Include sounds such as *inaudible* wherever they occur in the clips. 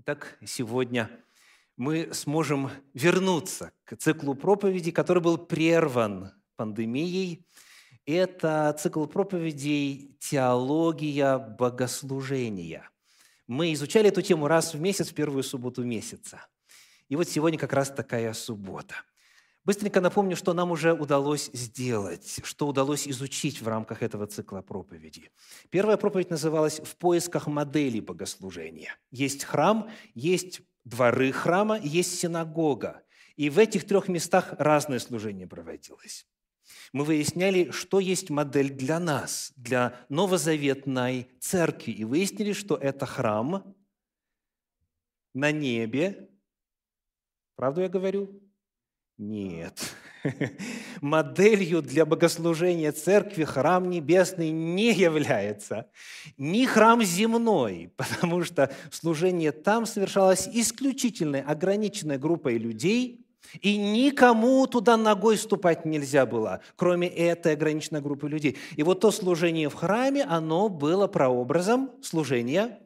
Итак, сегодня мы сможем вернуться к циклу проповедей, который был прерван пандемией. Это цикл проповедей «Теология богослужения». Мы изучали эту тему раз в месяц, в первую субботу месяца. И вот сегодня как раз такая суббота. Быстренько напомню, что нам уже удалось сделать, что удалось изучить в рамках этого цикла проповедей. Первая проповедь называлась «В поисках модели богослужения». Есть храм, есть дворы храма, есть синагога. И в этих трех местах разное служение проводилось. Мы выясняли, что есть модель для нас, для новозаветной церкви. И выяснили, что это храм на небе. Правду я говорю? Нет. Моделью для богослужения церкви храм небесный не является. Ни храм земной, потому что служение там совершалось исключительной, ограниченной группой людей, и никому туда ногой ступать нельзя было, кроме этой ограниченной группы людей. И вот то служение в храме, оно было прообразом служения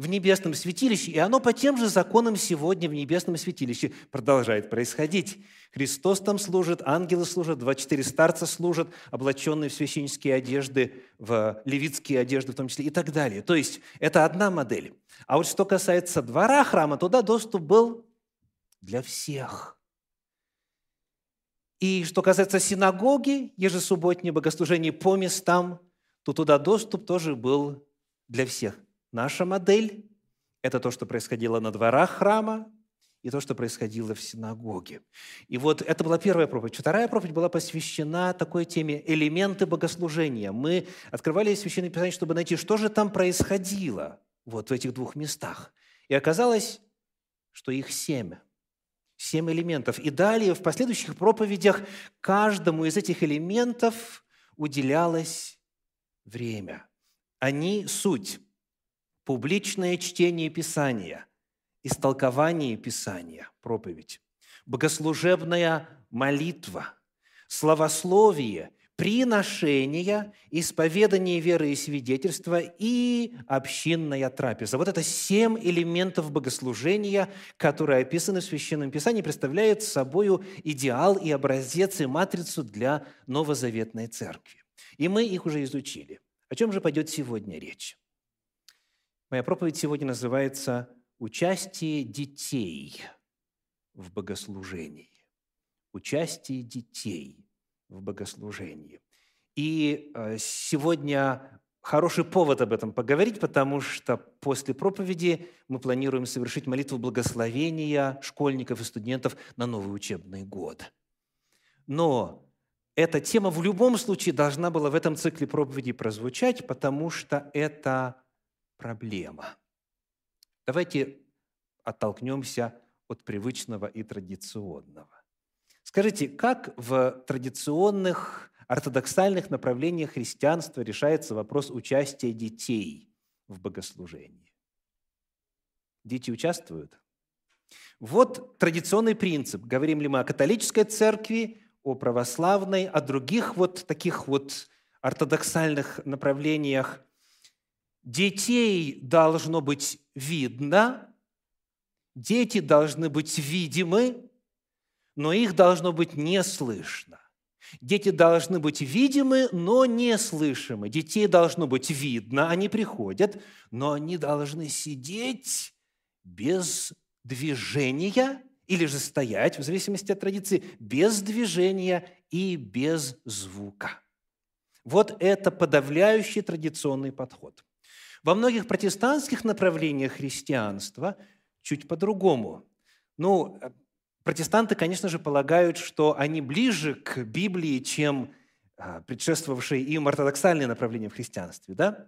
в небесном святилище, и оно по тем же законам сегодня в небесном святилище продолжает происходить. Христос там служит, ангелы служат, 24 старца служат, облаченные в священнические одежды, в левитские одежды в том числе и так далее. То есть это одна модель. А вот что касается двора храма, туда доступ был для всех. И что касается синагоги, ежесубботнее богослужение по местам, то туда доступ тоже был для всех – Наша модель – это то, что происходило на дворах храма, и то, что происходило в синагоге. И вот это была первая проповедь. Вторая проповедь была посвящена такой теме «элементы богослужения». Мы открывали Священное Писание, чтобы найти, что же там происходило вот в этих двух местах. И оказалось, что их семь. Семь элементов. И далее в последующих проповедях каждому из этих элементов уделялось время. Они – суть публичное чтение Писания, истолкование Писания, проповедь, богослужебная молитва, словословие, приношение, исповедание веры и свидетельства и общинная трапеза. Вот это семь элементов богослужения, которые описаны в Священном Писании, представляют собой идеал и образец и матрицу для новозаветной церкви. И мы их уже изучили. О чем же пойдет сегодня речь? Моя проповедь сегодня называется «Участие детей в богослужении». Участие детей в богослужении. И э, сегодня хороший повод об этом поговорить, потому что после проповеди мы планируем совершить молитву благословения школьников и студентов на новый учебный год. Но эта тема в любом случае должна была в этом цикле проповеди прозвучать, потому что это проблема. Давайте оттолкнемся от привычного и традиционного. Скажите, как в традиционных ортодоксальных направлениях христианства решается вопрос участия детей в богослужении? Дети участвуют? Вот традиционный принцип. Говорим ли мы о католической церкви, о православной, о других вот таких вот ортодоксальных направлениях Детей должно быть видно, дети должны быть видимы, но их должно быть не слышно. Дети должны быть видимы, но не слышимы. Детей должно быть видно, они приходят, но они должны сидеть без движения или же стоять, в зависимости от традиции, без движения и без звука. Вот это подавляющий традиционный подход – во многих протестантских направлениях христианства чуть по-другому. Ну, э, протестанты, конечно же, полагают, что они ближе к Библии, чем а, предшествовавшие им ортодоксальные направления в христианстве, да?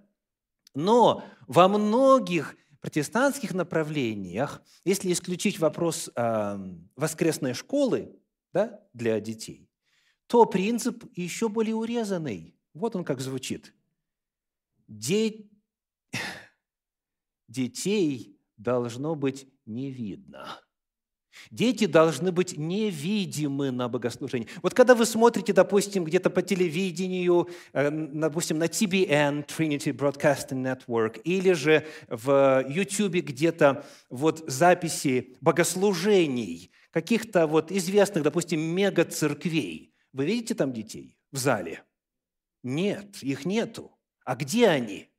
Но во многих протестантских направлениях, если исключить вопрос э, воскресной школы да, для детей, то принцип еще более урезанный. Вот он как звучит. Де детей должно быть не видно. Дети должны быть невидимы на богослужении. Вот когда вы смотрите, допустим, где-то по телевидению, э, допустим, на TBN, Trinity Broadcasting Network, или же в YouTube где-то вот записи богослужений каких-то вот известных, допустим, мега-церквей, вы видите там детей в зале? Нет, их нету. А где они?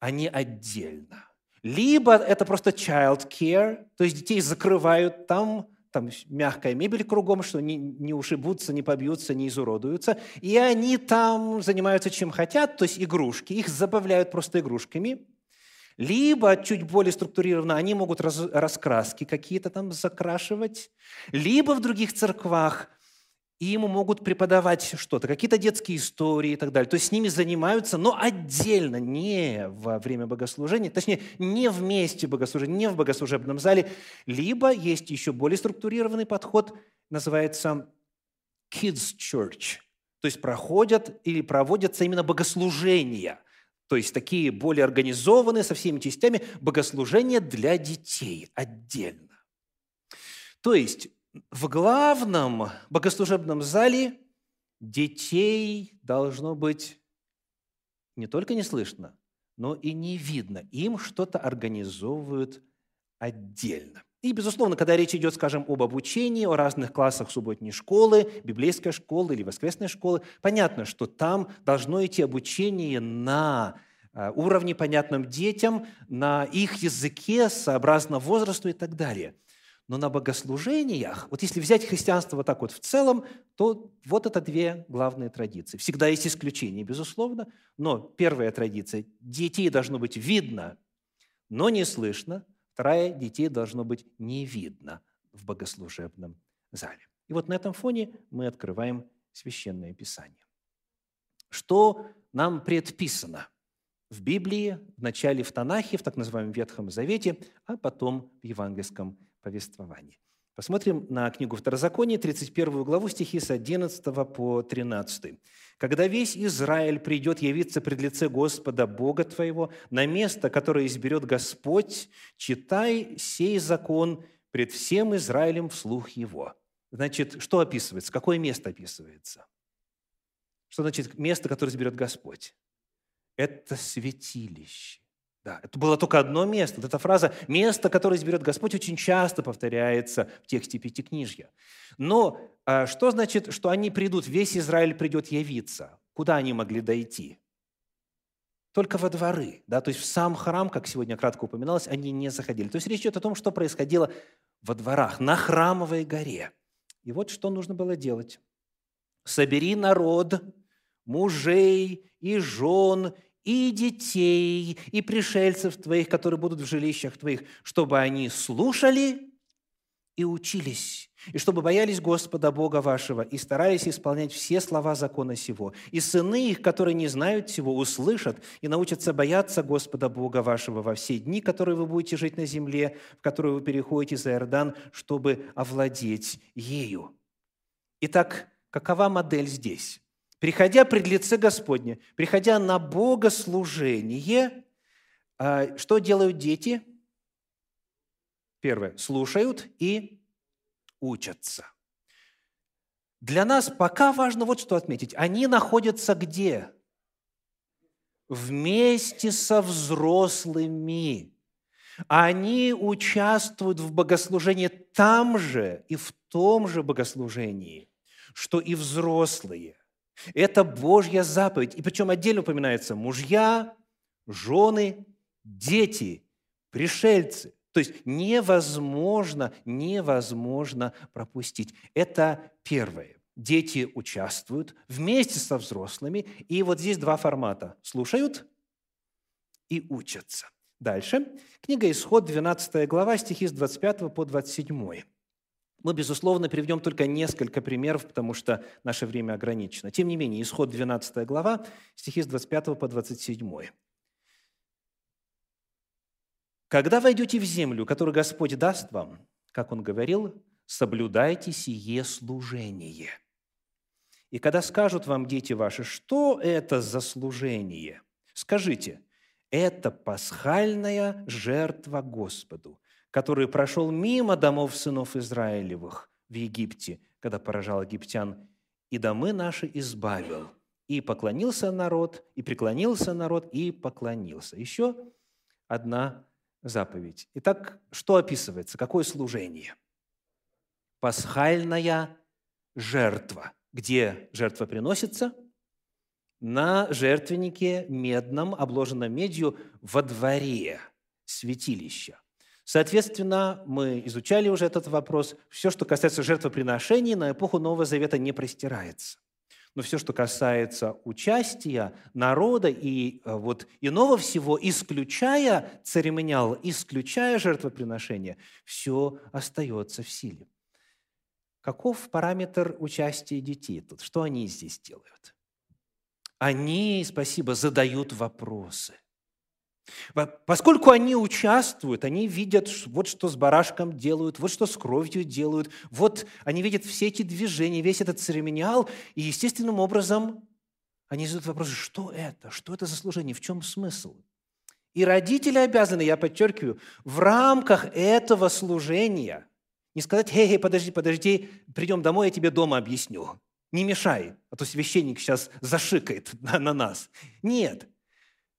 Они отдельно. Либо это просто child care, то есть детей закрывают там, там мягкая мебель кругом, что не, не ушибутся, не побьются, не изуродуются. И они там занимаются чем хотят, то есть игрушки. Их забавляют просто игрушками. Либо чуть более структурированно они могут раз, раскраски какие-то там закрашивать. Либо в других церквах и ему могут преподавать что-то, какие-то детские истории и так далее. То есть с ними занимаются, но отдельно, не во время богослужения, точнее, не вместе богослужения, не в богослужебном зале. Либо есть еще более структурированный подход, называется Kids Church. То есть проходят или проводятся именно богослужения. То есть такие более организованные со всеми частями богослужения для детей отдельно. То есть в главном богослужебном зале детей должно быть не только не слышно, но и не видно. Им что-то организовывают отдельно. И, безусловно, когда речь идет, скажем, об обучении, о разных классах субботней школы, библейской школы или воскресной школы, понятно, что там должно идти обучение на а, уровне, понятном детям, на их языке, сообразно возрасту и так далее – но на богослужениях, вот если взять христианство вот так вот в целом, то вот это две главные традиции. Всегда есть исключения, безусловно, но первая традиция – детей должно быть видно, но не слышно. Вторая – детей должно быть не видно в богослужебном зале. И вот на этом фоне мы открываем Священное Писание. Что нам предписано в Библии, в начале в Танахе, в так называемом Ветхом Завете, а потом в Евангельском повествовании. Посмотрим на книгу Второзакония, 31 главу, стихи с 11 по 13. «Когда весь Израиль придет явиться пред лице Господа Бога твоего на место, которое изберет Господь, читай сей закон пред всем Израилем вслух его». Значит, что описывается? Какое место описывается? Что значит место, которое изберет Господь? Это святилище. Да, это было только одно место. Вот эта фраза «место, которое изберет Господь» очень часто повторяется в тексте Пятикнижья. Но а, что значит, что они придут, весь Израиль придет явиться? Куда они могли дойти? Только во дворы. Да? То есть в сам храм, как сегодня кратко упоминалось, они не заходили. То есть речь идет о том, что происходило во дворах, на храмовой горе. И вот что нужно было делать. «Собери народ, мужей и жен, и детей, и пришельцев твоих, которые будут в жилищах твоих, чтобы они слушали и учились, и чтобы боялись Господа Бога вашего, и старались исполнять все слова закона сего. И сыны их, которые не знают всего, услышат и научатся бояться Господа Бога вашего во все дни, которые вы будете жить на земле, в которую вы переходите за Иордан, чтобы овладеть ею. Итак, какова модель здесь? Приходя пред лице Господне, приходя на богослужение, а, что делают дети? Первое, слушают и учатся. Для нас пока важно вот что отметить. Они находятся где? Вместе со взрослыми. Они участвуют в богослужении там же и в том же богослужении, что и взрослые – это Божья заповедь. И причем отдельно упоминается мужья, жены, дети, пришельцы. То есть невозможно, невозможно пропустить. Это первое. Дети участвуют вместе со взрослыми. И вот здесь два формата. Слушают и учатся. Дальше. Книга Исход, 12 глава, стихи с 25 по 27. Мы, безусловно, приведем только несколько примеров, потому что наше время ограничено. Тем не менее, исход 12 глава, стихи с 25 по 27. «Когда войдете в землю, которую Господь даст вам, как Он говорил, соблюдайте сие служение. И когда скажут вам дети ваши, что это за служение, скажите, это пасхальная жертва Господу, который прошел мимо домов сынов Израилевых в Египте, когда поражал египтян, и домы наши избавил. И поклонился народ, и преклонился народ, и поклонился. Еще одна заповедь. Итак, что описывается? Какое служение? Пасхальная жертва. Где жертва приносится? На жертвеннике медном, обложенном медью, во дворе святилища. Соответственно, мы изучали уже этот вопрос. Все, что касается жертвоприношений, на эпоху Нового Завета не простирается. Но все, что касается участия народа и э, вот иного всего, исключая церемониал, исключая жертвоприношение, все остается в силе. Каков параметр участия детей тут? Что они здесь делают? Они, спасибо, задают вопросы – Поскольку они участвуют, они видят, вот что с барашком делают, вот что с кровью делают, вот они видят все эти движения, весь этот церемониал, и естественным образом они задают вопрос, что это, что это за служение, в чем смысл? И родители обязаны, я подчеркиваю, в рамках этого служения не сказать, «Хей, хей, подожди, подожди, придем домой, я тебе дома объясню». Не мешай, а то священник сейчас зашикает *laughs* на, на нас. Нет –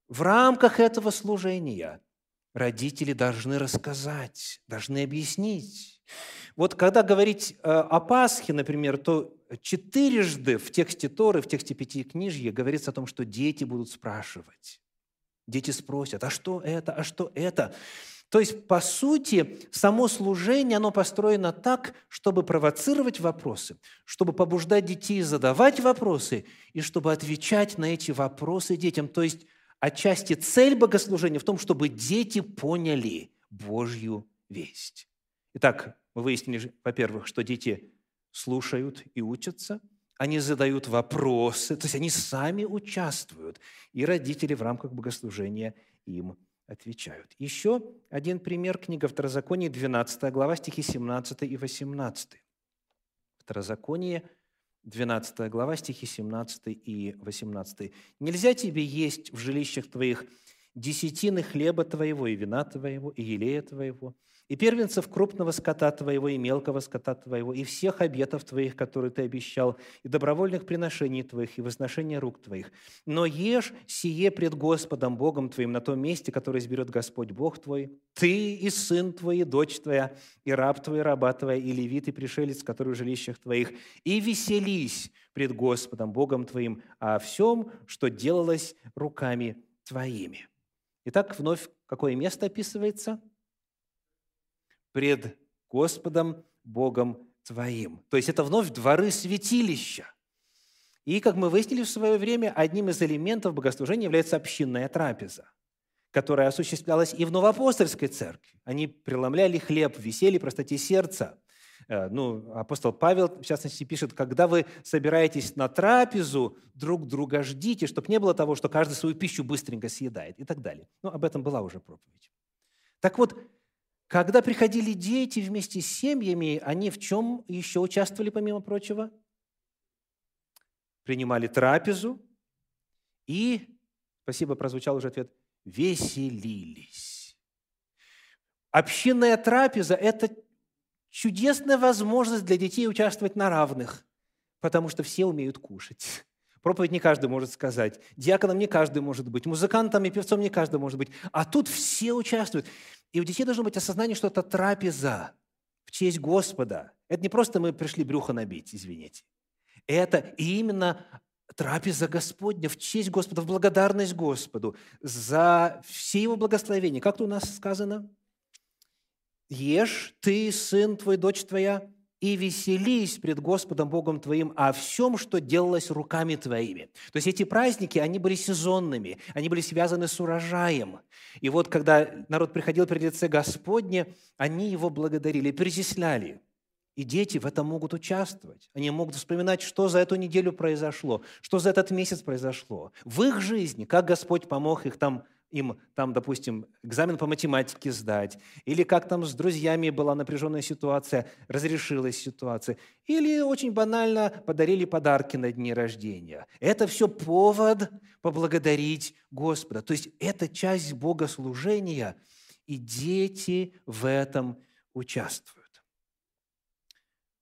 в рамках этого служения родители должны рассказать, должны объяснить. Вот когда говорить э, о Пасхе, например, то четырежды в тексте Торы, в тексте Пятикнижья говорится о том, что дети будут спрашивать. Дети спросят, а что это, а что это? То есть, по сути, само служение, оно построено так, чтобы провоцировать вопросы, чтобы побуждать детей задавать вопросы и чтобы отвечать на эти вопросы детям. То есть, отчасти цель богослужения в том, чтобы дети поняли Божью весть. Итак, мы выяснили, во-первых, что дети слушают и учатся, они задают вопросы, то есть они сами участвуют, и родители в рамках богослужения им отвечают. Еще один пример, книга Второзакония, 12 глава, стихи 17 и 18. Второзаконие, 12 глава, стихи 17 и 18. «Нельзя тебе есть в жилищах твоих десятины хлеба твоего и вина твоего и елея твоего, и первенцев крупного скота твоего и мелкого скота твоего, и всех обетов твоих, которые ты обещал, и добровольных приношений твоих, и возношения рук твоих. Но ешь сие пред Господом Богом твоим на том месте, которое изберет Господь Бог твой, ты и сын твой, и дочь твоя, и раб твой, и раба твоя, и левит, и пришелец, который в жилищах твоих, и веселись пред Господом Богом твоим о всем, что делалось руками твоими». Итак, вновь какое место описывается – пред Господом Богом твоим. То есть это вновь дворы святилища. И, как мы выяснили в свое время, одним из элементов богослужения является общинная трапеза, которая осуществлялась и в Новоапостольской церкви. Они преломляли хлеб веселье, простоте сердца. Э, ну, апостол Павел, в частности, пишет, когда вы собираетесь на трапезу, друг друга ждите, чтобы не было того, что каждый свою пищу быстренько съедает и так далее. Ну, об этом была уже проповедь. Так вот, когда приходили дети вместе с семьями, они в чем еще участвовали, помимо прочего? Принимали трапезу и, спасибо, прозвучал уже ответ, веселились. Общинная трапеза – это чудесная возможность для детей участвовать на равных, потому что все умеют кушать. Проповедь не каждый может сказать, диаконом не каждый может быть, музыкантом и певцом не каждый может быть, а тут все участвуют. И у детей должно быть осознание, что это трапеза в честь Господа. Это не просто мы пришли брюхо набить, извините. Это именно трапеза Господня в честь Господа, в благодарность Господу за все Его благословения. Как то у нас сказано? «Ешь ты, сын твой, дочь твоя, и веселись пред Господом Богом твоим о всем, что делалось руками твоими». То есть эти праздники, они были сезонными, они были связаны с урожаем. И вот когда народ приходил при лице Господне, они его благодарили, перечисляли. И дети в этом могут участвовать. Они могут вспоминать, что за эту неделю произошло, что за этот месяц произошло. В их жизни, как Господь помог их там им там, допустим, экзамен по математике сдать, или как там с друзьями была напряженная ситуация, разрешилась ситуация, или очень банально подарили подарки на дни рождения. Это все повод поблагодарить Господа. То есть это часть богослужения, и дети в этом участвуют.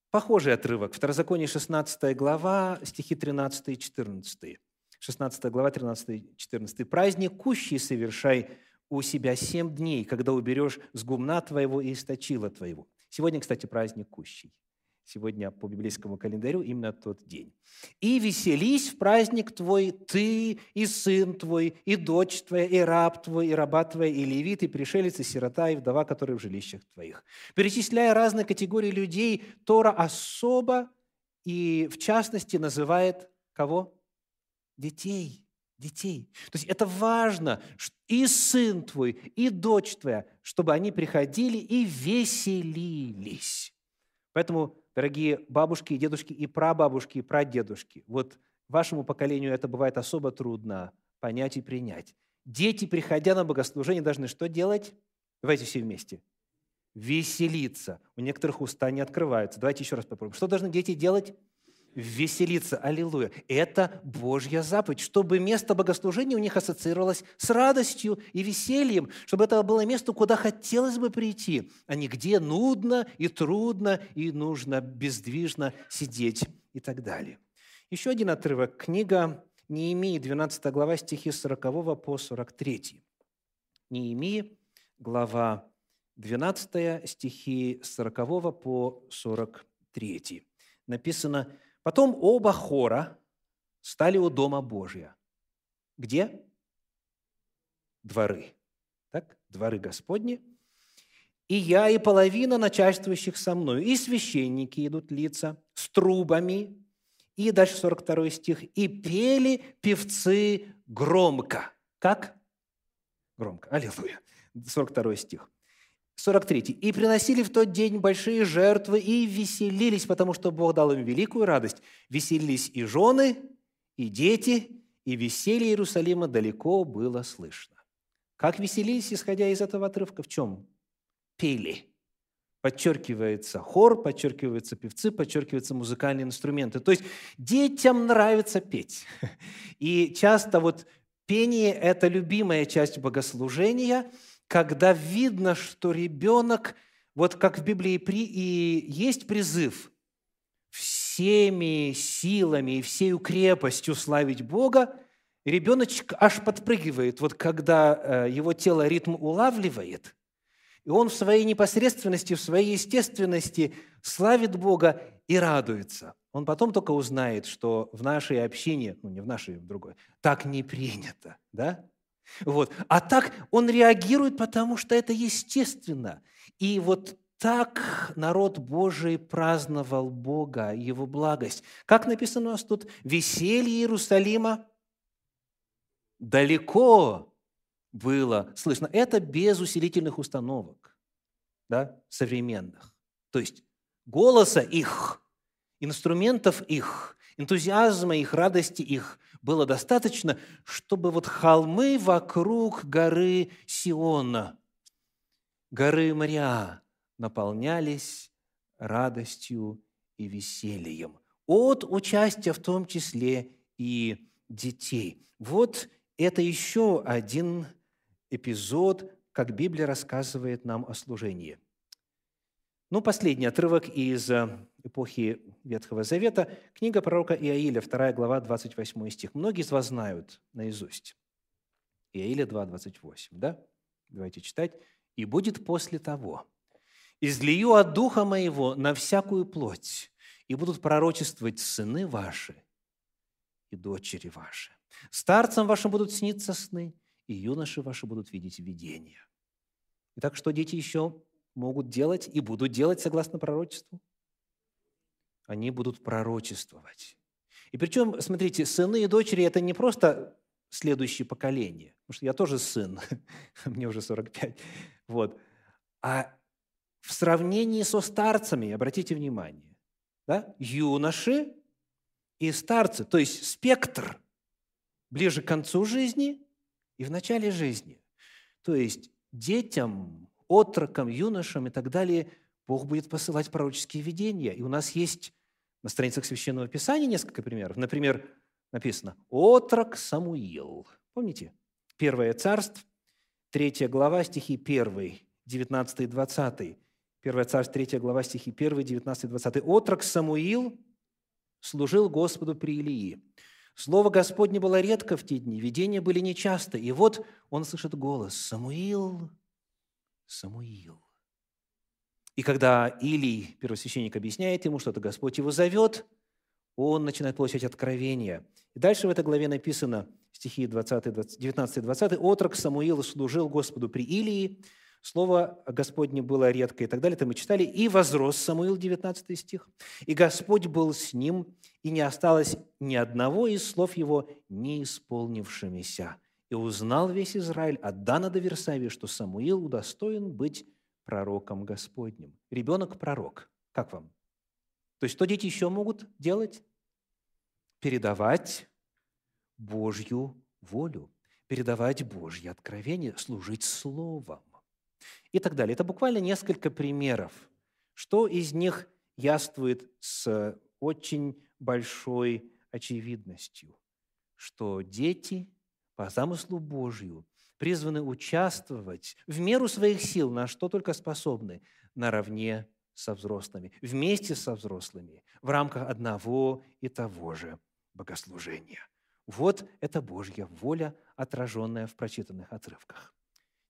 Похожий отрывок. Второзаконие 16 глава, стихи 13 и 14. 16 глава, 13 и 14. «Праздник кущий совершай у себя семь дней, когда уберешь с гумна твоего и источила твоего». Сегодня, кстати, праздник кущий. Сегодня по библейскому календарю именно тот день. «И веселись в праздник твой ты, и сын твой, и дочь твоя, и раб твой, и раба твоя, и левит, и пришелец, и сирота, и вдова, которые в жилищах твоих». Перечисляя разные категории людей, Тора особо и в частности называет кого? Детей. Детей. То есть это важно, и сын твой, и дочь твоя, чтобы они приходили и веселились. Поэтому дорогие бабушки и дедушки, и прабабушки, и прадедушки, вот вашему поколению это бывает особо трудно понять и принять. Дети, приходя на богослужение, должны что делать? Давайте все вместе. Веселиться. У некоторых уста не открываются. Давайте еще раз попробуем. Что должны дети делать? Веселиться. Аллилуйя. Это Божья заповедь, чтобы место богослужения у них ассоциировалось с радостью и весельем, чтобы это было место, куда хотелось бы прийти, а не где нудно и трудно и нужно бездвижно сидеть и так далее. Еще один отрывок. Книга Неемии, 12 глава, стихи с 40 по 43. Неемии, глава 12, стихи с 40 по 43. Написано Потом оба хора стали у Дома Божия. Где? Дворы. Так? Дворы Господни. И я, и половина начальствующих со мной, и священники идут лица с трубами, и дальше 42 стих, и пели певцы громко. Как? Громко. Аллилуйя. 42 стих. 43. «И приносили в тот день большие жертвы и веселились, потому что Бог дал им великую радость. Веселились и жены, и дети, и веселье Иерусалима далеко было слышно». Как веселились, исходя из этого отрывка? В чем? Пели. Подчеркивается хор, подчеркиваются певцы, подчеркиваются музыкальные инструменты. То есть детям нравится петь. *laughs* И часто вот пение – это любимая часть богослужения – когда видно, что ребенок, вот как в Библии при, и есть призыв всеми силами и всей крепостью славить Бога, ребеночек аж подпрыгивает, вот когда э, его тело ритм улавливает, и он в своей непосредственности, в своей естественности славит Бога и радуется. Он потом только узнает, что в нашей общине, ну не в нашей, в другой, так не принято, да? Вот. А так он реагирует, потому что это естественно. И вот так народ Божий праздновал Бога, Его благость. Как написано у нас тут? Веселье Иерусалима далеко было слышно. Это без усилительных установок да, современных. То есть голоса их, инструментов их, энтузиазма их, радости их было достаточно, чтобы вот холмы вокруг горы Сиона, горы Мариа, наполнялись радостью и весельем от участия в том числе и детей. Вот это еще один эпизод, как Библия рассказывает нам о служении. Ну, последний отрывок из эпохи Ветхого Завета, книга пророка Иаиля, 2 глава, 28 стих. Многие из вас знают наизусть. Иаиля 2, 28, да? Давайте читать. «И будет после того, излию от Духа Моего на всякую плоть, и будут пророчествовать сыны ваши и дочери ваши. Старцам вашим будут сниться сны, и юноши ваши будут видеть видения». Итак, что дети еще могут делать и будут делать согласно пророчеству? они будут пророчествовать. И причем, смотрите, сыны и дочери – это не просто следующее поколение, потому что я тоже сын, *laughs* мне уже 45, вот, а в сравнении со старцами, обратите внимание, да, юноши и старцы, то есть спектр ближе к концу жизни и в начале жизни. То есть детям, отрокам, юношам и так далее Бог будет посылать пророческие видения. И у нас есть на страницах Священного Писания несколько примеров. Например, написано «Отрок Самуил». Помните? Первое царство, третья глава, стихи 1 19 и 20. 1 Царств, 3 глава, стихи 1, 19 и 20. «Отрок Самуил служил Господу при Илии. Слово Господне было редко в те дни, видения были нечасто. И вот он слышит голос «Самуил, Самуил». И когда Илий, первосвященник, объясняет ему, что это Господь его зовет, он начинает получать откровение. И дальше в этой главе написано, стихи 20, 19 и 20, «Отрок Самуил служил Господу при Илии, Слово Господне было редко и так далее. Это мы читали. «И возрос Самуил», 19 стих. «И Господь был с ним, и не осталось ни одного из слов его не исполнившимися. И узнал весь Израиль от Дана до Версавии, что Самуил удостоен быть пророком Господним». Ребенок – пророк. Как вам? То есть, что дети еще могут делать? Передавать Божью волю, передавать Божье откровение, служить Словом и так далее. Это буквально несколько примеров. Что из них яствует с очень большой очевидностью, что дети по замыслу Божью призваны участвовать в меру своих сил, на что только способны, наравне со взрослыми, вместе со взрослыми, в рамках одного и того же богослужения. Вот это Божья воля, отраженная в прочитанных отрывках.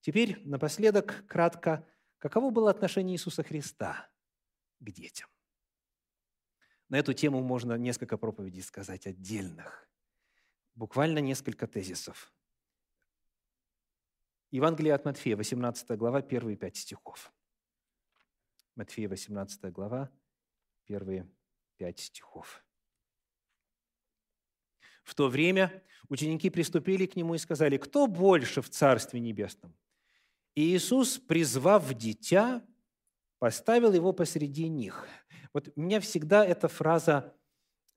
Теперь напоследок кратко, каково было отношение Иисуса Христа к детям? На эту тему можно несколько проповедей сказать отдельных. Буквально несколько тезисов. Евангелие от Матфея, 18 глава, первые пять стихов. Матфея, 18 глава, первые пять стихов. В то время ученики приступили к нему и сказали, кто больше в Царстве Небесном? И Иисус, призвав дитя, поставил его посреди них. Вот меня всегда эта фраза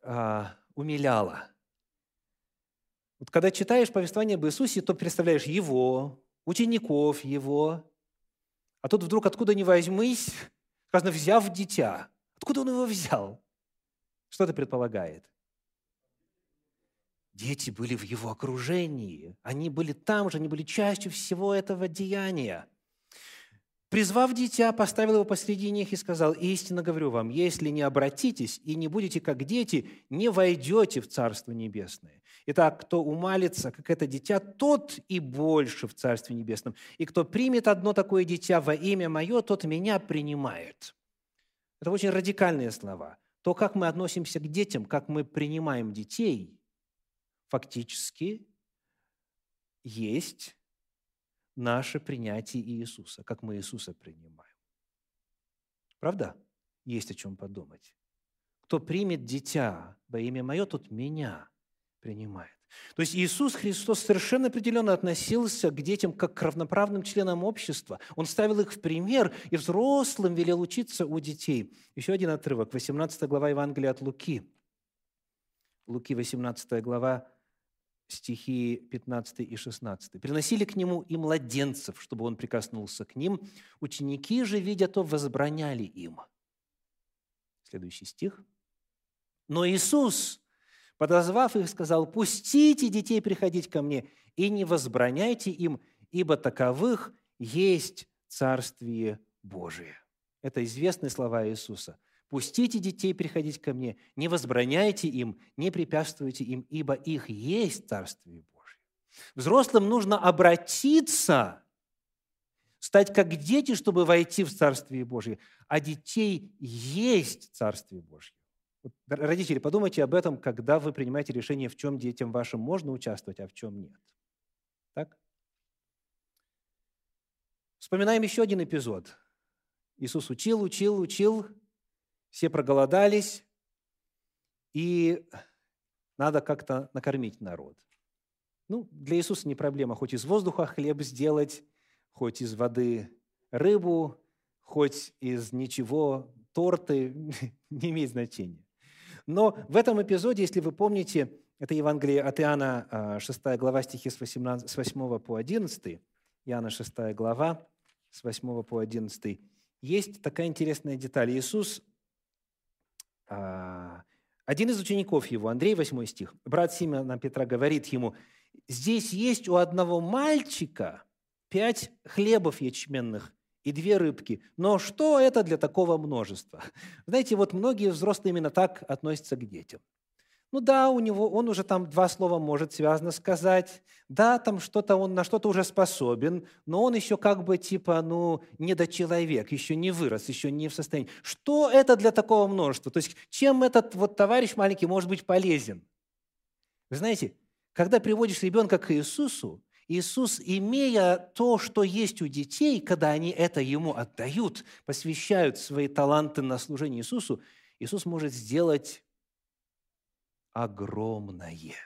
а, умиляла. Вот когда читаешь повествование об Иисусе, то представляешь его, учеников его, а тут вдруг откуда ни возьмись, сказано, взяв дитя. Откуда он его взял? Что это предполагает? Дети были в его окружении, они были там же, они были частью всего этого деяния. Призвав дитя, поставил его посреди них и сказал, «Истинно говорю вам, если не обратитесь и не будете как дети, не войдете в Царство Небесное. Итак, кто умалится, как это дитя, тот и больше в Царстве Небесном. И кто примет одно такое дитя во имя Мое, тот Меня принимает». Это очень радикальные слова. То, как мы относимся к детям, как мы принимаем детей – фактически есть наше принятие Иисуса, как мы Иисуса принимаем. Правда? Есть о чем подумать. Кто примет дитя во имя Мое, тот меня принимает. То есть Иисус Христос совершенно определенно относился к детям как к равноправным членам общества. Он ставил их в пример и взрослым велел учиться у детей. Еще один отрывок, 18 глава Евангелия от Луки. Луки, 18 глава, стихи 15 и 16. «Приносили к нему и младенцев, чтобы он прикоснулся к ним. Ученики же, видя то, возбраняли им». Следующий стих. «Но Иисус, подозвав их, сказал, «Пустите детей приходить ко мне, и не возбраняйте им, ибо таковых есть Царствие Божие». Это известные слова Иисуса – Пустите детей приходить ко мне, не возбраняйте им, не препятствуйте им, ибо их есть Царствие Божие. Взрослым нужно обратиться, стать как дети, чтобы войти в Царствие Божие, а детей есть Царствие Божье. Вот, родители, подумайте об этом, когда вы принимаете решение, в чем детям вашим можно участвовать, а в чем нет. Так? Вспоминаем еще один эпизод. Иисус учил, учил, учил, все проголодались, и надо как-то накормить народ. Ну, для Иисуса не проблема хоть из воздуха хлеб сделать, хоть из воды рыбу, хоть из ничего торты, *laughs* не имеет значения. Но в этом эпизоде, если вы помните, это Евангелие от Иоанна, 6 а, глава, стихи с, 18, с 8 по 11, Иоанна 6 глава, с 8 по 11, есть такая интересная деталь. Иисус один из учеников его, Андрей, 8 стих, брат Симона Петра говорит ему, «Здесь есть у одного мальчика пять хлебов ячменных и две рыбки. Но что это для такого множества? Знаете, вот многие взрослые именно так относятся к детям. Ну да, у него, он уже там два слова может связано сказать. Да, там что-то он на что-то уже способен, но он еще как бы типа, ну, недочеловек, еще не вырос, еще не в состоянии. Что это для такого множества? То есть чем этот вот товарищ маленький может быть полезен? Вы знаете, когда приводишь ребенка к Иисусу, Иисус, имея то, что есть у детей, когда они это Ему отдают, посвящают свои таланты на служение Иисусу, Иисус может сделать огромное.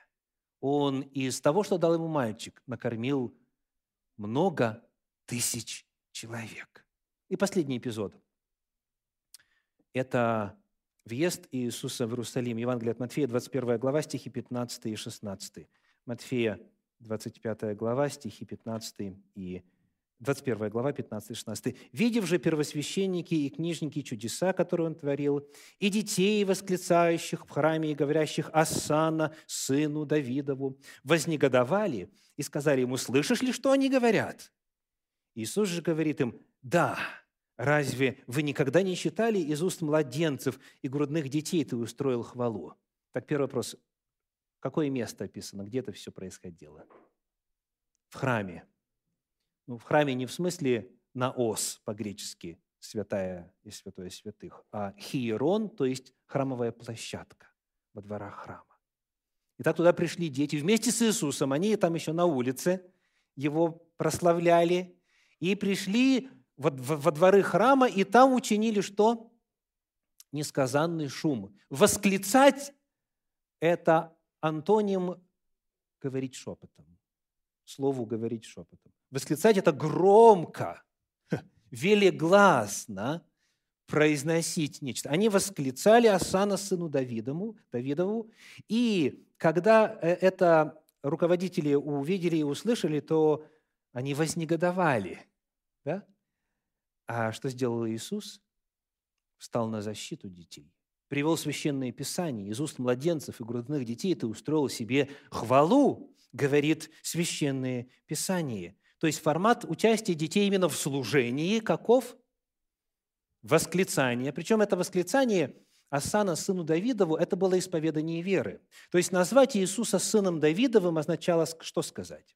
Он из того, что дал ему мальчик, накормил много тысяч человек. И последний эпизод. Это въезд Иисуса в Иерусалим. Евангелие от Матфея, 21 глава, стихи 15 и 16. Матфея, 25 глава, стихи 15 и 21 глава, 15-16. «Видев же первосвященники и книжники чудеса, которые он творил, и детей, восклицающих в храме и говорящих «Асана, сыну Давидову», вознегодовали и сказали ему, «Слышишь ли, что они говорят?» Иисус же говорит им, «Да, разве вы никогда не читали из уст младенцев и грудных детей ты устроил хвалу?» Так первый вопрос. Какое место описано? Где это все происходило? В храме ну, в храме не в смысле наос по-гречески, святая и святое святых, а хиерон, то есть храмовая площадка во дворах храма. И так туда пришли дети вместе с Иисусом. Они там еще на улице его прославляли. И пришли во, во дворы храма, и там учинили что? Несказанный шум. Восклицать – это антоним говорить шепотом. Слову говорить шепотом. Восклицать это громко, велегласно произносить нечто. Они восклицали Асана сыну Давидову, Давидову, и когда э, это руководители увидели и услышали, то они вознегодовали. Да? А что сделал Иисус? Встал на защиту детей. Привел священное писание из уст младенцев и грудных детей, ты устроил себе хвалу, говорит священное писание – то есть формат участия детей именно в служении каков? Восклицание. Причем это восклицание Асана сыну Давидову – это было исповедание веры. То есть назвать Иисуса сыном Давидовым означало что сказать?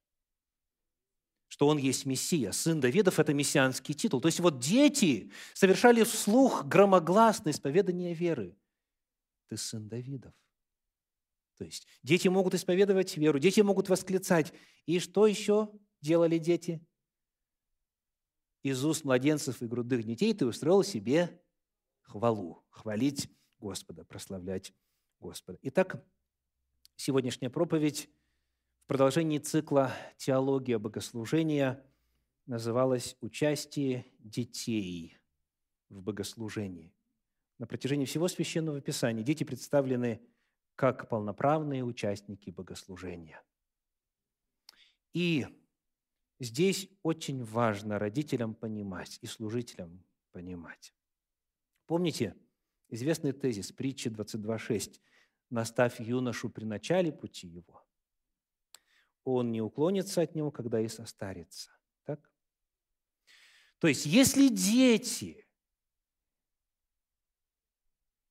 Что он есть Мессия. Сын Давидов – это мессианский титул. То есть вот дети совершали вслух громогласное исповедание веры. Ты сын Давидов. То есть дети могут исповедовать веру, дети могут восклицать. И что еще? Делали дети? Из уст младенцев и грудных детей ты устроил себе хвалу, хвалить Господа, прославлять Господа. Итак, сегодняшняя проповедь в продолжении цикла «Теология богослужения» называлась «Участие детей в богослужении». На протяжении всего Священного Писания дети представлены как полноправные участники богослужения. И Здесь очень важно родителям понимать и служителям понимать. Помните известный тезис притчи 22.6 «Наставь юношу при начале пути его, он не уклонится от него, когда и состарится». Так? То есть, если дети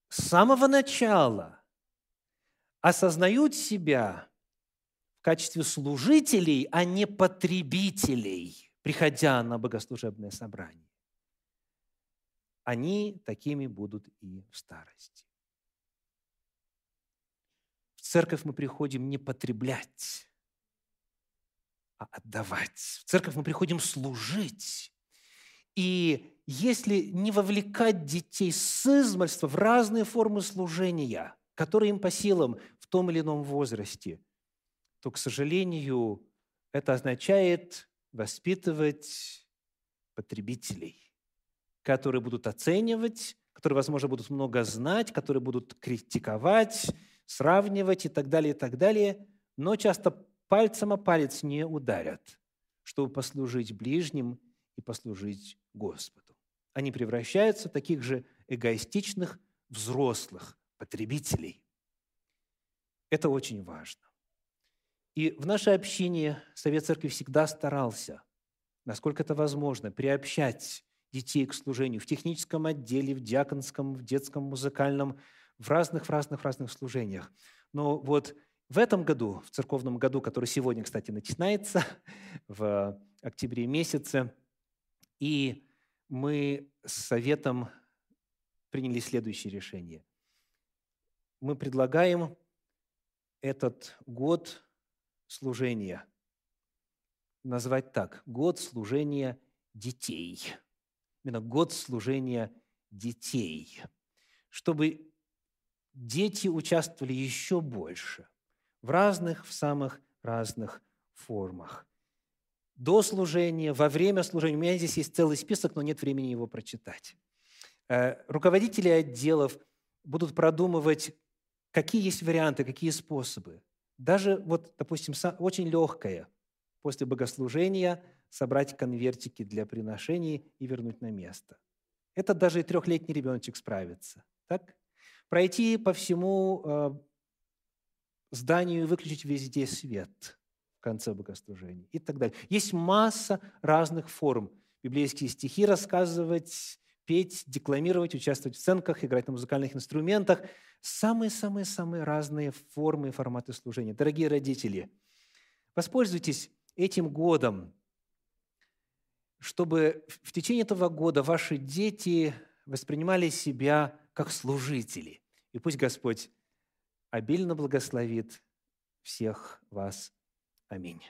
с самого начала осознают себя качестве служителей, а не потребителей, приходя на богослужебное собрание. Они такими будут и в старости. В церковь мы приходим не потреблять, а отдавать. В церковь мы приходим служить. И если не вовлекать детей с измальства в разные формы служения, которые им по силам в том или ином возрасте – то, к сожалению, это означает воспитывать потребителей, которые будут оценивать, которые, возможно, будут много знать, которые будут критиковать, сравнивать и так далее, и так далее, но часто пальцем о палец не ударят, чтобы послужить ближним и послужить Господу. Они превращаются в таких же эгоистичных взрослых потребителей. Это очень важно. И в нашей общине Совет Церкви всегда старался, насколько это возможно, приобщать детей к служению в техническом отделе, в диаконском, в детском, музыкальном, в разных, в разных, в разных служениях. Но вот в этом году, в церковном году, который сегодня, кстати, начинается, *laughs* в октябре месяце, и мы с Советом приняли следующее решение. Мы предлагаем этот год служения назвать так – год служения детей. Именно год служения детей. Чтобы дети участвовали еще больше в разных, в самых разных формах. До служения, во время служения. У меня здесь есть целый список, но нет времени его прочитать. Э, руководители отделов будут продумывать, какие есть варианты, какие способы. Даже, вот, допустим, очень легкое после богослужения собрать конвертики для приношений и вернуть на место. Это даже и трехлетний ребеночек справится. Так? пройти по всему э, зданию и выключить везде свет в конце богослужения и так далее. Есть масса разных форм. Библейские стихи рассказывать, петь, декламировать, участвовать в сценках, играть на музыкальных инструментах. Самые-самые-самые разные формы и форматы служения. Дорогие родители, воспользуйтесь этим годом, чтобы в течение этого года ваши дети воспринимали себя как служители. И пусть Господь обильно благословит всех вас. Аминь.